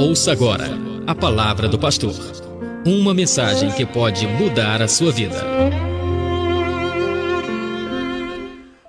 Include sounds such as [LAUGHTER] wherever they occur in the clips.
Ouça agora a palavra do pastor. Uma mensagem que pode mudar a sua vida.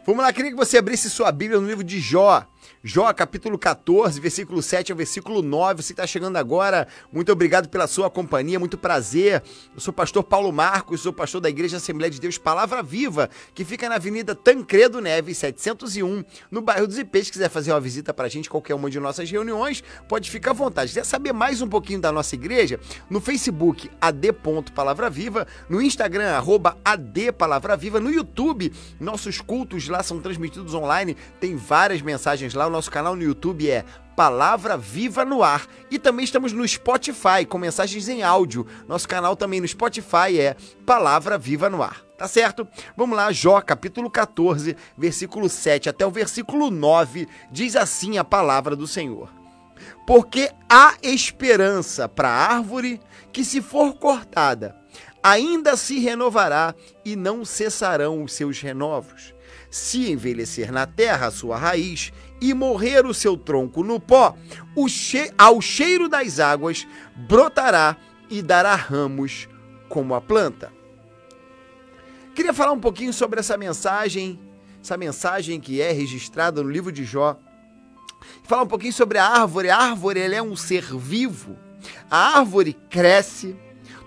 Vamos lá, queria que você abrisse sua Bíblia no livro de Jó. Jó, capítulo 14, versículo 7 ao versículo 9. Você está chegando agora, muito obrigado pela sua companhia, muito prazer. Eu sou o pastor Paulo Marcos, sou pastor da Igreja Assembleia de Deus Palavra Viva, que fica na Avenida Tancredo Neves, 701, no bairro dos Ipês. Se quiser fazer uma visita para a gente, qualquer uma de nossas reuniões, pode ficar à vontade. Se quiser saber mais um pouquinho da nossa igreja, no Facebook, ad.palavra viva, no Instagram, adpalavraviva, no YouTube, nossos cultos lá são transmitidos online, tem várias mensagens lá, o nosso canal no YouTube é Palavra Viva no Ar. E também estamos no Spotify com mensagens em áudio. Nosso canal também no Spotify é Palavra Viva no Ar. Tá certo? Vamos lá, Jó, capítulo 14, versículo 7 até o versículo 9, diz assim a palavra do Senhor. Porque há esperança para a árvore que, se for cortada, ainda se renovará e não cessarão os seus renovos. Se envelhecer na terra a sua raiz e morrer o seu tronco no pó, che ao cheiro das águas brotará e dará ramos como a planta. Queria falar um pouquinho sobre essa mensagem, essa mensagem que é registrada no livro de Jó. Falar um pouquinho sobre a árvore. A árvore ela é um ser vivo. A árvore cresce.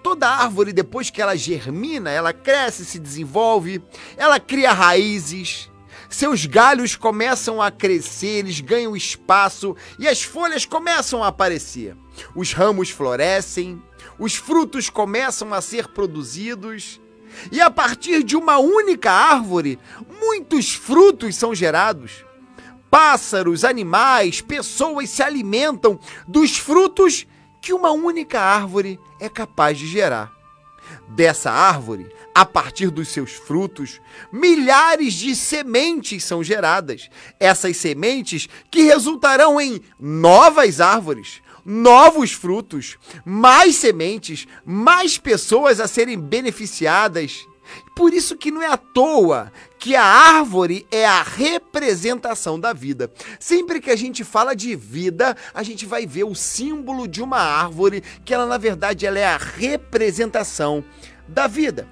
Toda árvore, depois que ela germina, ela cresce, se desenvolve, ela cria raízes, seus galhos começam a crescer, eles ganham espaço e as folhas começam a aparecer. Os ramos florescem, os frutos começam a ser produzidos. E a partir de uma única árvore, muitos frutos são gerados. Pássaros, animais, pessoas se alimentam dos frutos que uma única árvore é capaz de gerar. Dessa árvore, a partir dos seus frutos, milhares de sementes são geradas. Essas sementes que resultarão em novas árvores, novos frutos, mais sementes, mais pessoas a serem beneficiadas. Por isso que não é à toa que a árvore é a representação da vida. Sempre que a gente fala de vida, a gente vai ver o símbolo de uma árvore, que ela na verdade ela é a representação da vida.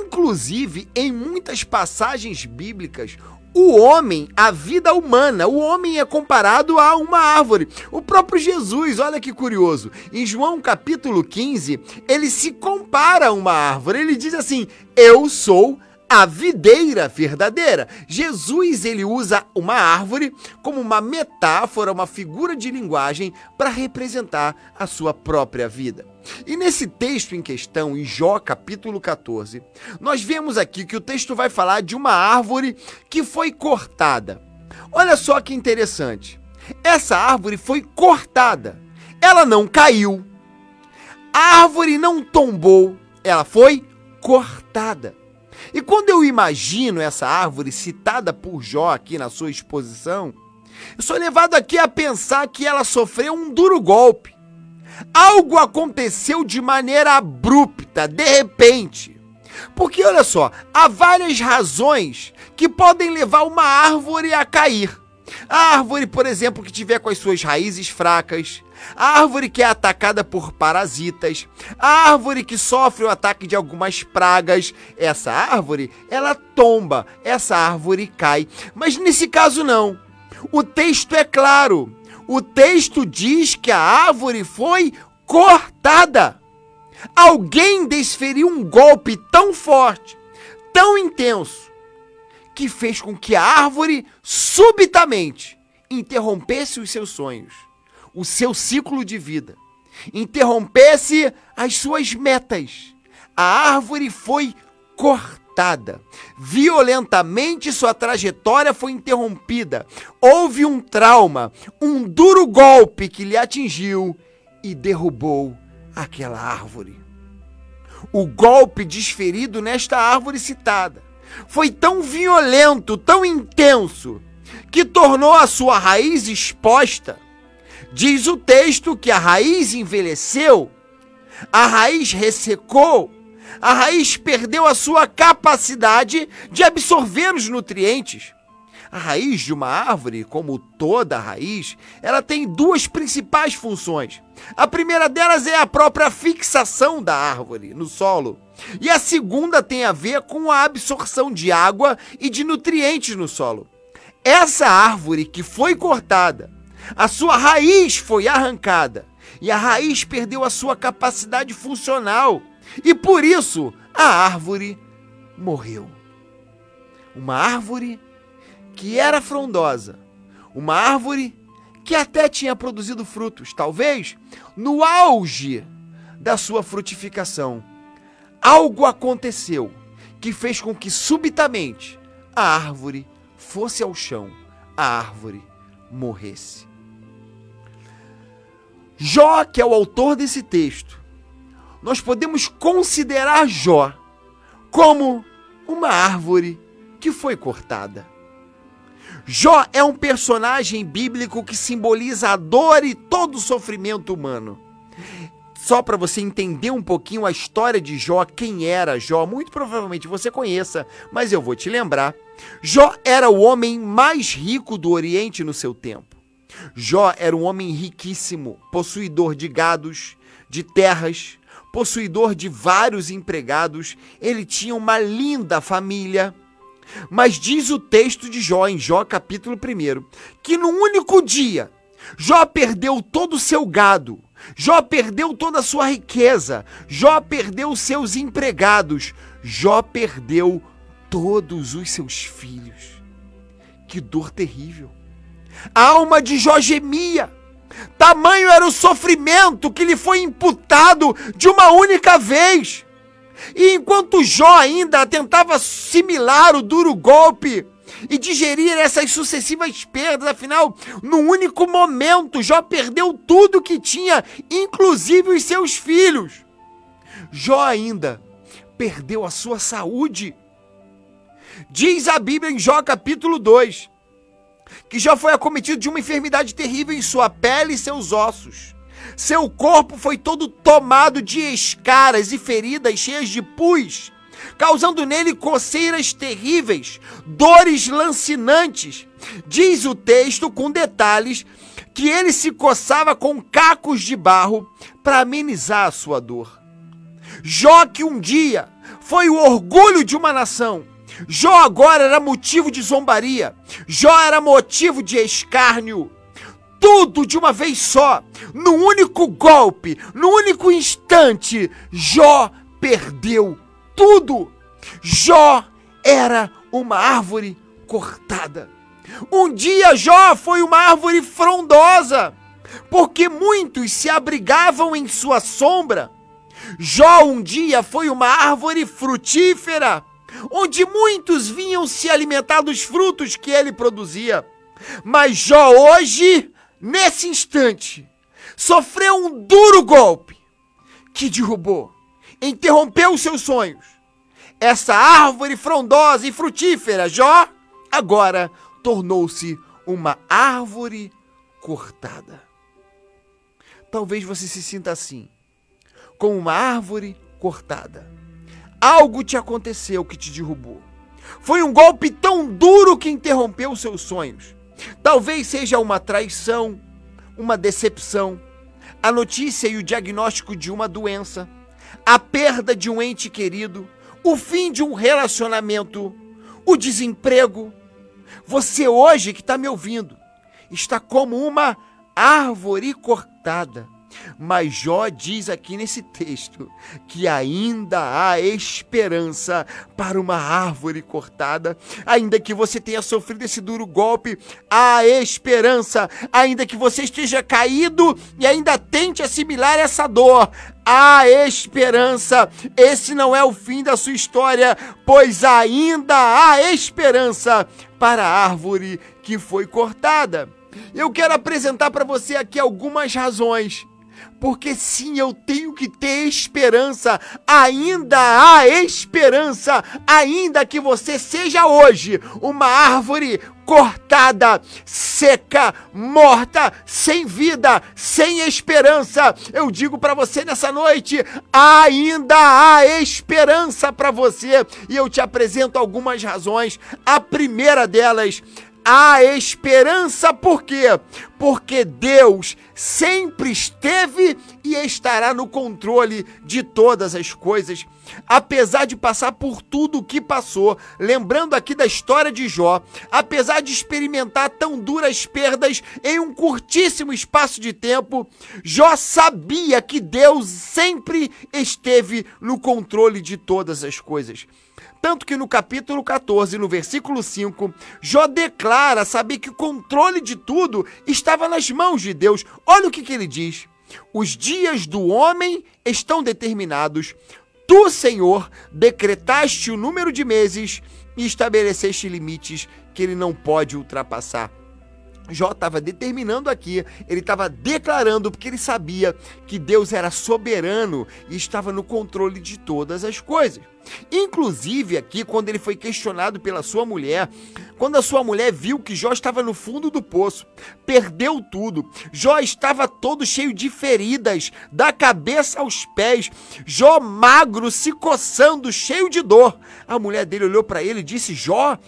Inclusive, em muitas passagens bíblicas, o homem, a vida humana, o homem é comparado a uma árvore. O próprio Jesus, olha que curioso, em João capítulo 15, ele se compara a uma árvore. Ele diz assim: Eu sou a videira verdadeira. Jesus ele usa uma árvore como uma metáfora, uma figura de linguagem para representar a sua própria vida. E nesse texto em questão, em Jó capítulo 14, nós vemos aqui que o texto vai falar de uma árvore que foi cortada. Olha só que interessante. Essa árvore foi cortada. Ela não caiu. A árvore não tombou. Ela foi cortada. E quando eu imagino essa árvore citada por Jó aqui na sua exposição, eu sou levado aqui a pensar que ela sofreu um duro golpe. Algo aconteceu de maneira abrupta, de repente. Porque olha só, há várias razões que podem levar uma árvore a cair. A árvore, por exemplo, que tiver com as suas raízes fracas, a árvore que é atacada por parasitas, a árvore que sofre o ataque de algumas pragas, essa árvore, ela tomba, essa árvore cai. Mas nesse caso não. O texto é claro. O texto diz que a árvore foi cortada. Alguém desferiu um golpe tão forte, tão intenso, que fez com que a árvore subitamente interrompesse os seus sonhos o seu ciclo de vida, interrompesse as suas metas. A árvore foi cortada. Violentamente sua trajetória foi interrompida. Houve um trauma, um duro golpe que lhe atingiu e derrubou aquela árvore. O golpe desferido nesta árvore citada foi tão violento, tão intenso, que tornou a sua raiz exposta Diz o texto que a raiz envelheceu, a raiz ressecou, a raiz perdeu a sua capacidade de absorver os nutrientes. A raiz de uma árvore, como toda raiz, ela tem duas principais funções. A primeira delas é a própria fixação da árvore no solo. E a segunda tem a ver com a absorção de água e de nutrientes no solo. Essa árvore que foi cortada, a sua raiz foi arrancada e a raiz perdeu a sua capacidade funcional. E por isso a árvore morreu. Uma árvore que era frondosa, uma árvore que até tinha produzido frutos, talvez no auge da sua frutificação. Algo aconteceu que fez com que subitamente a árvore fosse ao chão, a árvore morresse. Jó, que é o autor desse texto, nós podemos considerar Jó como uma árvore que foi cortada. Jó é um personagem bíblico que simboliza a dor e todo o sofrimento humano. Só para você entender um pouquinho a história de Jó, quem era Jó, muito provavelmente você conheça, mas eu vou te lembrar. Jó era o homem mais rico do Oriente no seu tempo. Jó era um homem riquíssimo, possuidor de gados, de terras, possuidor de vários empregados, ele tinha uma linda família. Mas diz o texto de Jó, em Jó capítulo 1, que no único dia, Jó perdeu todo o seu gado, Jó perdeu toda a sua riqueza, Jó perdeu seus empregados, Jó perdeu todos os seus filhos. Que dor terrível. A alma de Jó gemia. Tamanho era o sofrimento que lhe foi imputado de uma única vez. E enquanto Jó ainda tentava assimilar o duro golpe e digerir essas sucessivas perdas, afinal, num único momento, Jó perdeu tudo que tinha, inclusive os seus filhos. Jó ainda perdeu a sua saúde. Diz a Bíblia em Jó capítulo 2 que já foi acometido de uma enfermidade terrível em sua pele e seus ossos. Seu corpo foi todo tomado de escaras e feridas cheias de pus, causando nele coceiras terríveis, dores lancinantes. Diz o texto com detalhes que ele se coçava com cacos de barro para amenizar a sua dor. Jó que um dia foi o orgulho de uma nação, Jó agora era motivo de zombaria. Jó era motivo de escárnio. Tudo de uma vez só, num único golpe, num único instante, Jó perdeu tudo. Jó era uma árvore cortada. Um dia Jó foi uma árvore frondosa, porque muitos se abrigavam em sua sombra. Jó um dia foi uma árvore frutífera onde muitos vinham se alimentar dos frutos que ele produzia. Mas Jó hoje, nesse instante, sofreu um duro golpe que derrubou, interrompeu os seus sonhos. Essa árvore frondosa e frutífera, Jó, agora tornou-se uma árvore cortada. Talvez você se sinta assim, como uma árvore cortada. Algo te aconteceu que te derrubou. Foi um golpe tão duro que interrompeu seus sonhos. Talvez seja uma traição, uma decepção, a notícia e o diagnóstico de uma doença, a perda de um ente querido, o fim de um relacionamento, o desemprego. Você hoje que está me ouvindo está como uma árvore cortada mas Jó diz aqui nesse texto que ainda há esperança para uma árvore cortada, ainda que você tenha sofrido esse duro golpe, há esperança, ainda que você esteja caído e ainda tente assimilar essa dor, há esperança. Esse não é o fim da sua história, pois ainda há esperança para a árvore que foi cortada. Eu quero apresentar para você aqui algumas razões porque sim, eu tenho que ter esperança. Ainda há esperança, ainda que você seja hoje uma árvore cortada, seca, morta, sem vida, sem esperança. Eu digo para você nessa noite, ainda há esperança para você. E eu te apresento algumas razões. A primeira delas há esperança, por quê? Porque Deus sempre esteve e estará no controle de todas as coisas. Apesar de passar por tudo o que passou, lembrando aqui da história de Jó, apesar de experimentar tão duras perdas em um curtíssimo espaço de tempo, Jó sabia que Deus sempre esteve no controle de todas as coisas. Tanto que no capítulo 14, no versículo 5, Jó declara saber que o controle de tudo estava nas mãos de Deus. Olha o que, que ele diz: Os dias do homem estão determinados. Tu, Senhor, decretaste o número de meses e estabeleceste limites que ele não pode ultrapassar. Jó estava determinando aqui, ele estava declarando, porque ele sabia que Deus era soberano e estava no controle de todas as coisas. Inclusive aqui, quando ele foi questionado pela sua mulher, quando a sua mulher viu que Jó estava no fundo do poço, perdeu tudo, Jó estava todo cheio de feridas, da cabeça aos pés, Jó magro, se coçando, cheio de dor. A mulher dele olhou para ele e disse: Jó,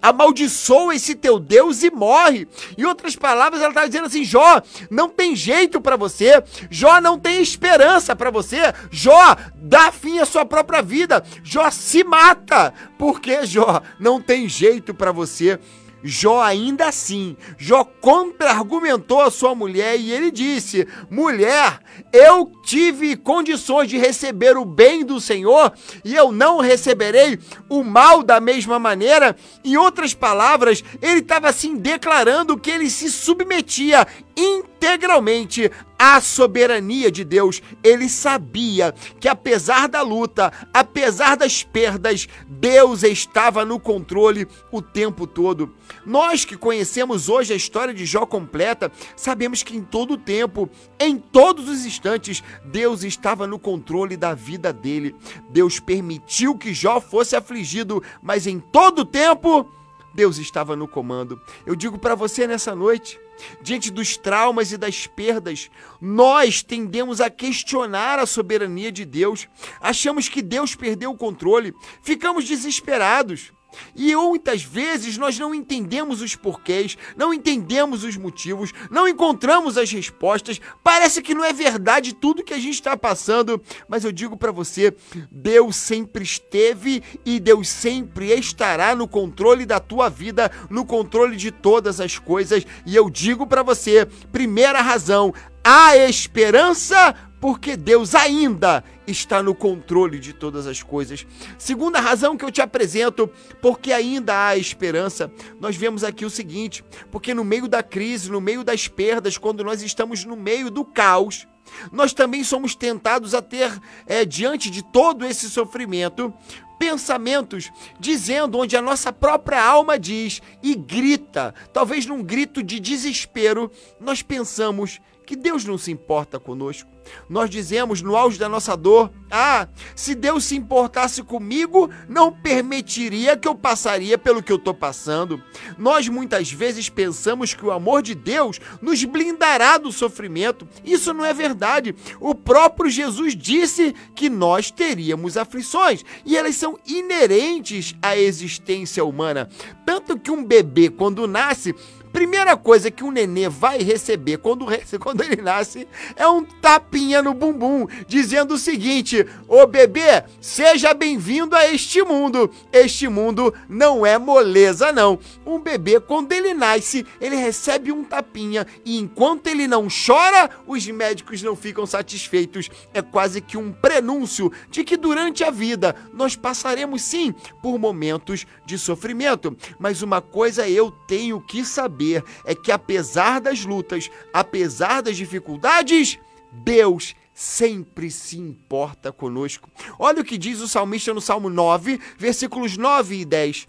amaldiçoa esse teu Deus e morre. Em outras palavras, ela estava dizendo assim: Jó, não tem jeito para você, Jó não tem esperança para você, Jó, dá fim à sua própria vida, Jó se mata, porque Jó? Não tem jeito para você. Jó ainda assim, Jó contra-argumentou a sua mulher e ele disse: Mulher, eu tive condições de receber o bem do Senhor e eu não receberei o mal da mesma maneira. Em outras palavras, ele estava assim declarando que ele se submetia integralmente à soberania de Deus. Ele sabia que, apesar da luta, apesar das perdas, Deus estava no controle o tempo todo. Nós que conhecemos hoje a história de Jó completa, sabemos que em todo o tempo, em todos os instantes, Deus estava no controle da vida dele. Deus permitiu que Jó fosse afligido, mas em todo o tempo, Deus estava no comando. Eu digo para você nessa noite, Diante dos traumas e das perdas, nós tendemos a questionar a soberania de Deus. Achamos que Deus perdeu o controle, ficamos desesperados. E muitas vezes nós não entendemos os porquês, não entendemos os motivos, não encontramos as respostas. Parece que não é verdade tudo que a gente está passando, mas eu digo para você: Deus sempre esteve e Deus sempre estará no controle da tua vida, no controle de todas as coisas. E eu digo para você: primeira razão, a esperança porque Deus ainda está no controle de todas as coisas. Segunda razão que eu te apresento, porque ainda há esperança. Nós vemos aqui o seguinte: porque no meio da crise, no meio das perdas, quando nós estamos no meio do caos, nós também somos tentados a ter, é, diante de todo esse sofrimento, pensamentos dizendo onde a nossa própria alma diz e grita, talvez num grito de desespero, nós pensamos que Deus não se importa conosco. Nós dizemos no auge da nossa dor: Ah, se Deus se importasse comigo, não permitiria que eu passaria pelo que eu estou passando. Nós muitas vezes pensamos que o amor de Deus nos blindará do sofrimento. Isso não é verdade. O próprio Jesus disse que nós teríamos aflições e elas são inerentes à existência humana. Tanto que um bebê, quando nasce, Primeira coisa que um nenê vai receber quando, [LAUGHS] quando ele nasce é um tapinha no bumbum, dizendo o seguinte: Ô bebê, seja bem-vindo a este mundo. Este mundo não é moleza, não. Um bebê, quando ele nasce, ele recebe um tapinha e enquanto ele não chora, os médicos não ficam satisfeitos. É quase que um prenúncio de que durante a vida nós passaremos sim por momentos de sofrimento. Mas uma coisa eu tenho que saber saber é que, apesar das lutas, apesar das dificuldades, Deus sempre se importa conosco. Olha o que diz o salmista no Salmo 9, versículos 9 e 10.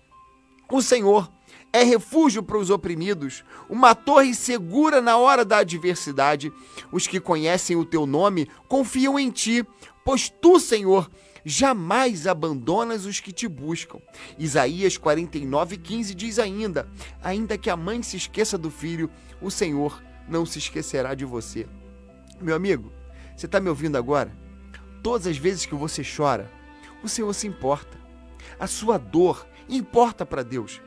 O Senhor é refúgio para os oprimidos, uma torre segura na hora da adversidade. Os que conhecem o teu nome confiam em ti, pois tu, Senhor, jamais abandonas os que te buscam. Isaías 49, 15 diz ainda: Ainda que a mãe se esqueça do filho, o Senhor não se esquecerá de você. Meu amigo, você está me ouvindo agora? Todas as vezes que você chora, o Senhor se importa. A sua dor importa para Deus.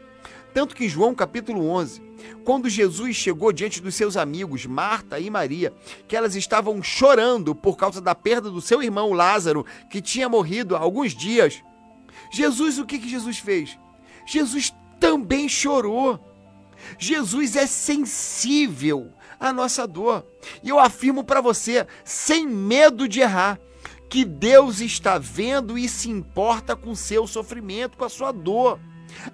Tanto que em João capítulo 11, quando Jesus chegou diante dos seus amigos, Marta e Maria, que elas estavam chorando por causa da perda do seu irmão Lázaro, que tinha morrido há alguns dias, Jesus, o que, que Jesus fez? Jesus também chorou. Jesus é sensível à nossa dor. E eu afirmo para você, sem medo de errar, que Deus está vendo e se importa com o seu sofrimento, com a sua dor.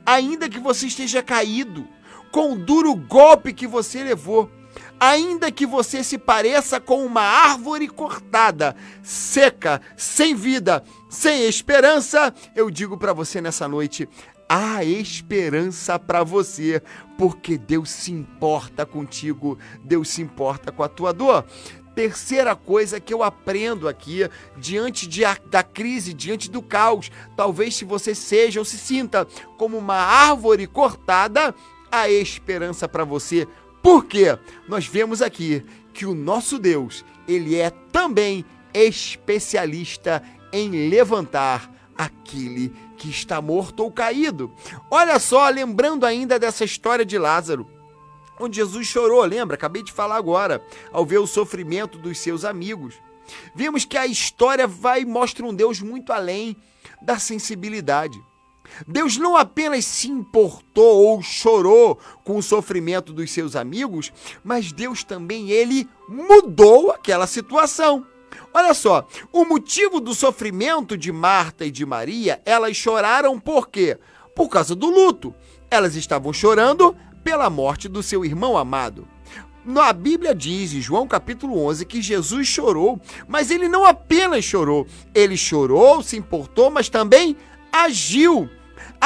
Ainda que você esteja caído, com o duro golpe que você levou, ainda que você se pareça com uma árvore cortada, seca, sem vida, sem esperança, eu digo para você nessa noite: há esperança para você, porque Deus se importa contigo, Deus se importa com a tua dor. Terceira coisa que eu aprendo aqui, diante de, da crise, diante do caos, talvez se você seja ou se sinta como uma árvore cortada, há esperança para você. Por quê? Nós vemos aqui que o nosso Deus, ele é também especialista em levantar aquele que está morto ou caído. Olha só, lembrando ainda dessa história de Lázaro onde Jesus chorou, lembra? Acabei de falar agora, ao ver o sofrimento dos seus amigos. Vimos que a história vai e mostra um Deus muito além da sensibilidade. Deus não apenas se importou ou chorou com o sofrimento dos seus amigos, mas Deus também ele mudou aquela situação. Olha só, o motivo do sofrimento de Marta e de Maria, elas choraram por quê? Por causa do luto. Elas estavam chorando pela morte do seu irmão amado. A Bíblia diz, em João capítulo 11, que Jesus chorou, mas ele não apenas chorou, ele chorou, se importou, mas também agiu.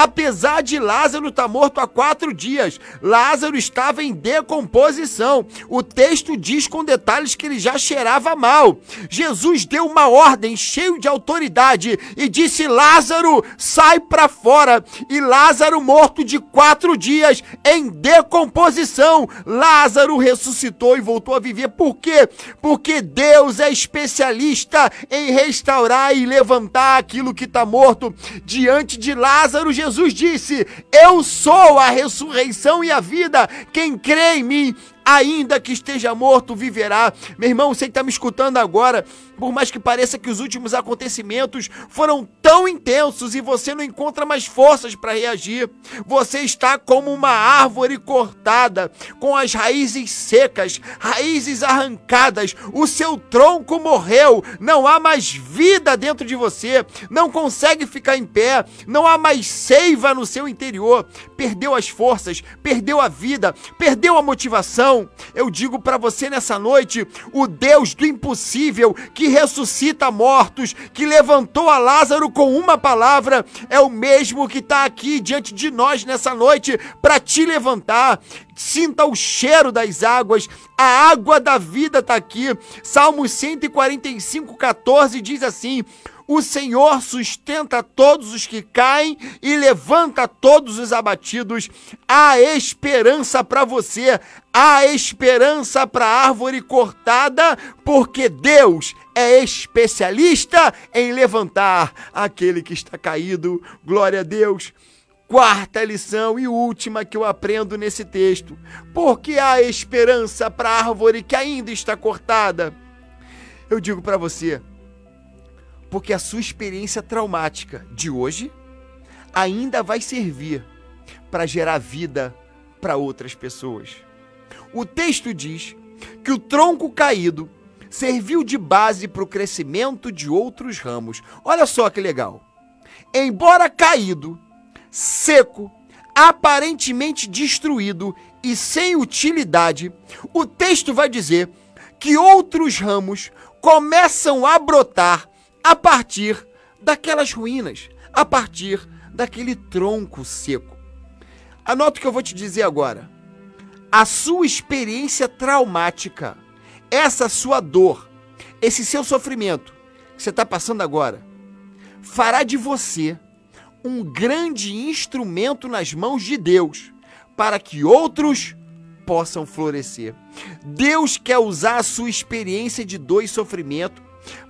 Apesar de Lázaro estar tá morto há quatro dias, Lázaro estava em decomposição. O texto diz com detalhes que ele já cheirava mal. Jesus deu uma ordem cheio de autoridade e disse: Lázaro, sai para fora. E Lázaro, morto de quatro dias, em decomposição, Lázaro ressuscitou e voltou a viver. Por quê? Porque Deus é especialista em restaurar e levantar aquilo que está morto. Diante de Lázaro, Jesus disse: Eu sou a ressurreição e a vida. Quem crê em mim, ainda que esteja morto, viverá. Meu irmão, você que está me escutando agora, por mais que pareça que os últimos acontecimentos foram tão intensos e você não encontra mais forças para reagir, você está como uma árvore cortada, com as raízes secas, raízes arrancadas, o seu tronco morreu, não há mais vida dentro de você, não consegue ficar em pé, não há mais seiva no seu interior, perdeu as forças, perdeu a vida, perdeu a motivação. Eu digo para você nessa noite, o Deus do impossível que ressuscita mortos, que levantou a Lázaro com uma palavra, é o mesmo que está aqui diante de nós nessa noite para te levantar. Sinta o cheiro das águas, a água da vida está aqui. Salmos 145, 14 diz assim: o Senhor sustenta todos os que caem e levanta todos os abatidos. Há esperança para você, há esperança para a árvore cortada, porque Deus é especialista em levantar aquele que está caído. Glória a Deus. Quarta lição e última que eu aprendo nesse texto. Porque há esperança para a árvore que ainda está cortada. Eu digo para você, porque a sua experiência traumática de hoje ainda vai servir para gerar vida para outras pessoas. O texto diz que o tronco caído serviu de base para o crescimento de outros ramos. Olha só que legal. Embora caído, seco, aparentemente destruído e sem utilidade, o texto vai dizer que outros ramos começam a brotar a partir daquelas ruínas, a partir daquele tronco seco. Anota o que eu vou te dizer agora. A sua experiência traumática, essa sua dor, esse seu sofrimento que você está passando agora, fará de você um grande instrumento nas mãos de Deus para que outros possam florescer. Deus quer usar a sua experiência de dor e sofrimento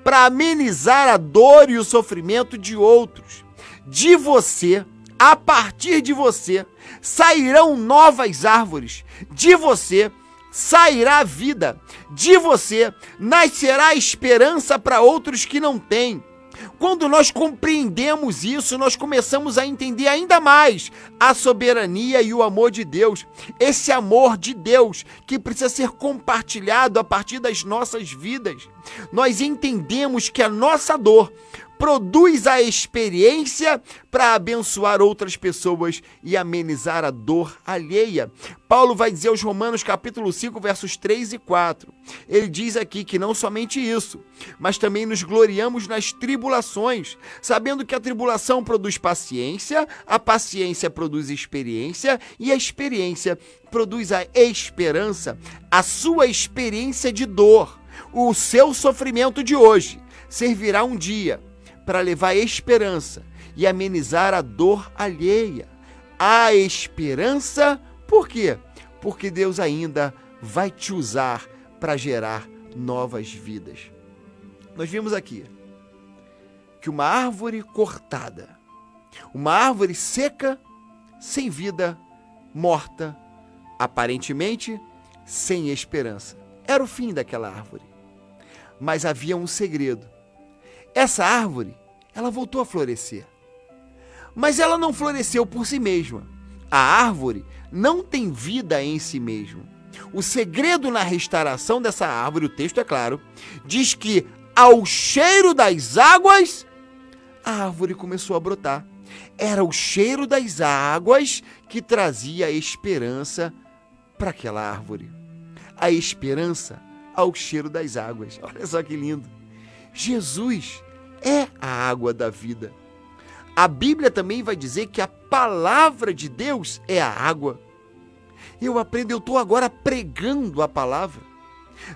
para amenizar a dor e o sofrimento de outros. De você, a partir de você sairão novas árvores, de você sairá vida, de você nascerá esperança para outros que não têm. Quando nós compreendemos isso, nós começamos a entender ainda mais a soberania e o amor de Deus. Esse amor de Deus que precisa ser compartilhado a partir das nossas vidas. Nós entendemos que a nossa dor produz a experiência para abençoar outras pessoas e amenizar a dor alheia. Paulo vai dizer aos Romanos capítulo 5, versos 3 e 4. Ele diz aqui que não somente isso, mas também nos gloriamos nas tribulações, sabendo que a tribulação produz paciência, a paciência produz experiência e a experiência produz a esperança, a sua experiência de dor, o seu sofrimento de hoje servirá um dia para levar esperança e amenizar a dor alheia. A esperança, por quê? Porque Deus ainda vai te usar para gerar novas vidas. Nós vimos aqui que uma árvore cortada, uma árvore seca, sem vida, morta, aparentemente sem esperança. Era o fim daquela árvore. Mas havia um segredo. Essa árvore ela voltou a florescer. Mas ela não floresceu por si mesma. A árvore não tem vida em si mesma. O segredo na restauração dessa árvore, o texto é claro, diz que ao cheiro das águas, a árvore começou a brotar. Era o cheiro das águas que trazia esperança para aquela árvore. A esperança ao cheiro das águas. [LAUGHS] Olha só que lindo. Jesus é a água da vida. A Bíblia também vai dizer que a palavra de Deus é a água. Eu aprendo, eu estou agora pregando a palavra.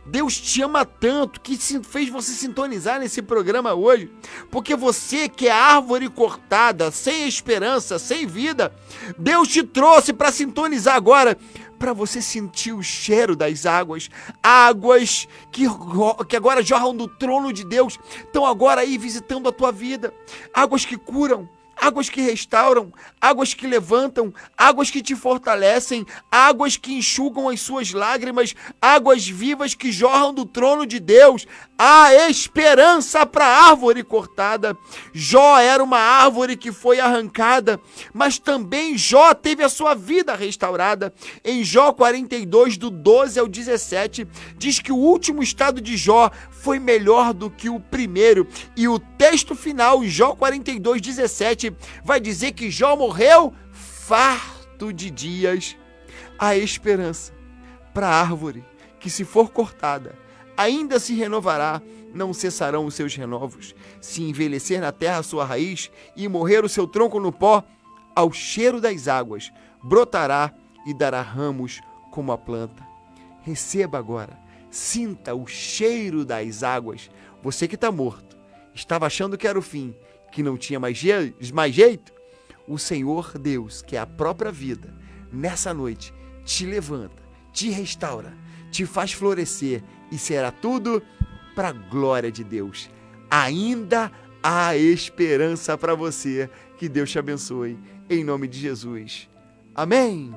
Deus te ama tanto que fez você sintonizar nesse programa hoje, porque você que é árvore cortada, sem esperança, sem vida, Deus te trouxe para sintonizar agora para você sentir o cheiro das águas, águas que, que agora jorram do trono de Deus, estão agora aí visitando a tua vida, águas que curam, águas que restauram, águas que levantam, águas que te fortalecem, águas que enxugam as suas lágrimas, águas vivas que jorram do trono de Deus. Há esperança para a árvore cortada. Jó era uma árvore que foi arrancada, mas também Jó teve a sua vida restaurada. Em Jó 42, do 12 ao 17, diz que o último estado de Jó foi melhor do que o primeiro. E o texto final, Jó 42, 17, vai dizer que Jó morreu farto de dias. A esperança para a árvore que, se for cortada, ainda se renovará, não cessarão os seus renovos. Se envelhecer na terra a sua raiz e morrer o seu tronco no pó, ao cheiro das águas, brotará e dará ramos como a planta. Receba agora Sinta o cheiro das águas. Você que está morto, estava achando que era o fim, que não tinha mais, je mais jeito. O Senhor Deus, que é a própria vida, nessa noite te levanta, te restaura, te faz florescer e será tudo para a glória de Deus. Ainda há esperança para você. Que Deus te abençoe. Em nome de Jesus. Amém.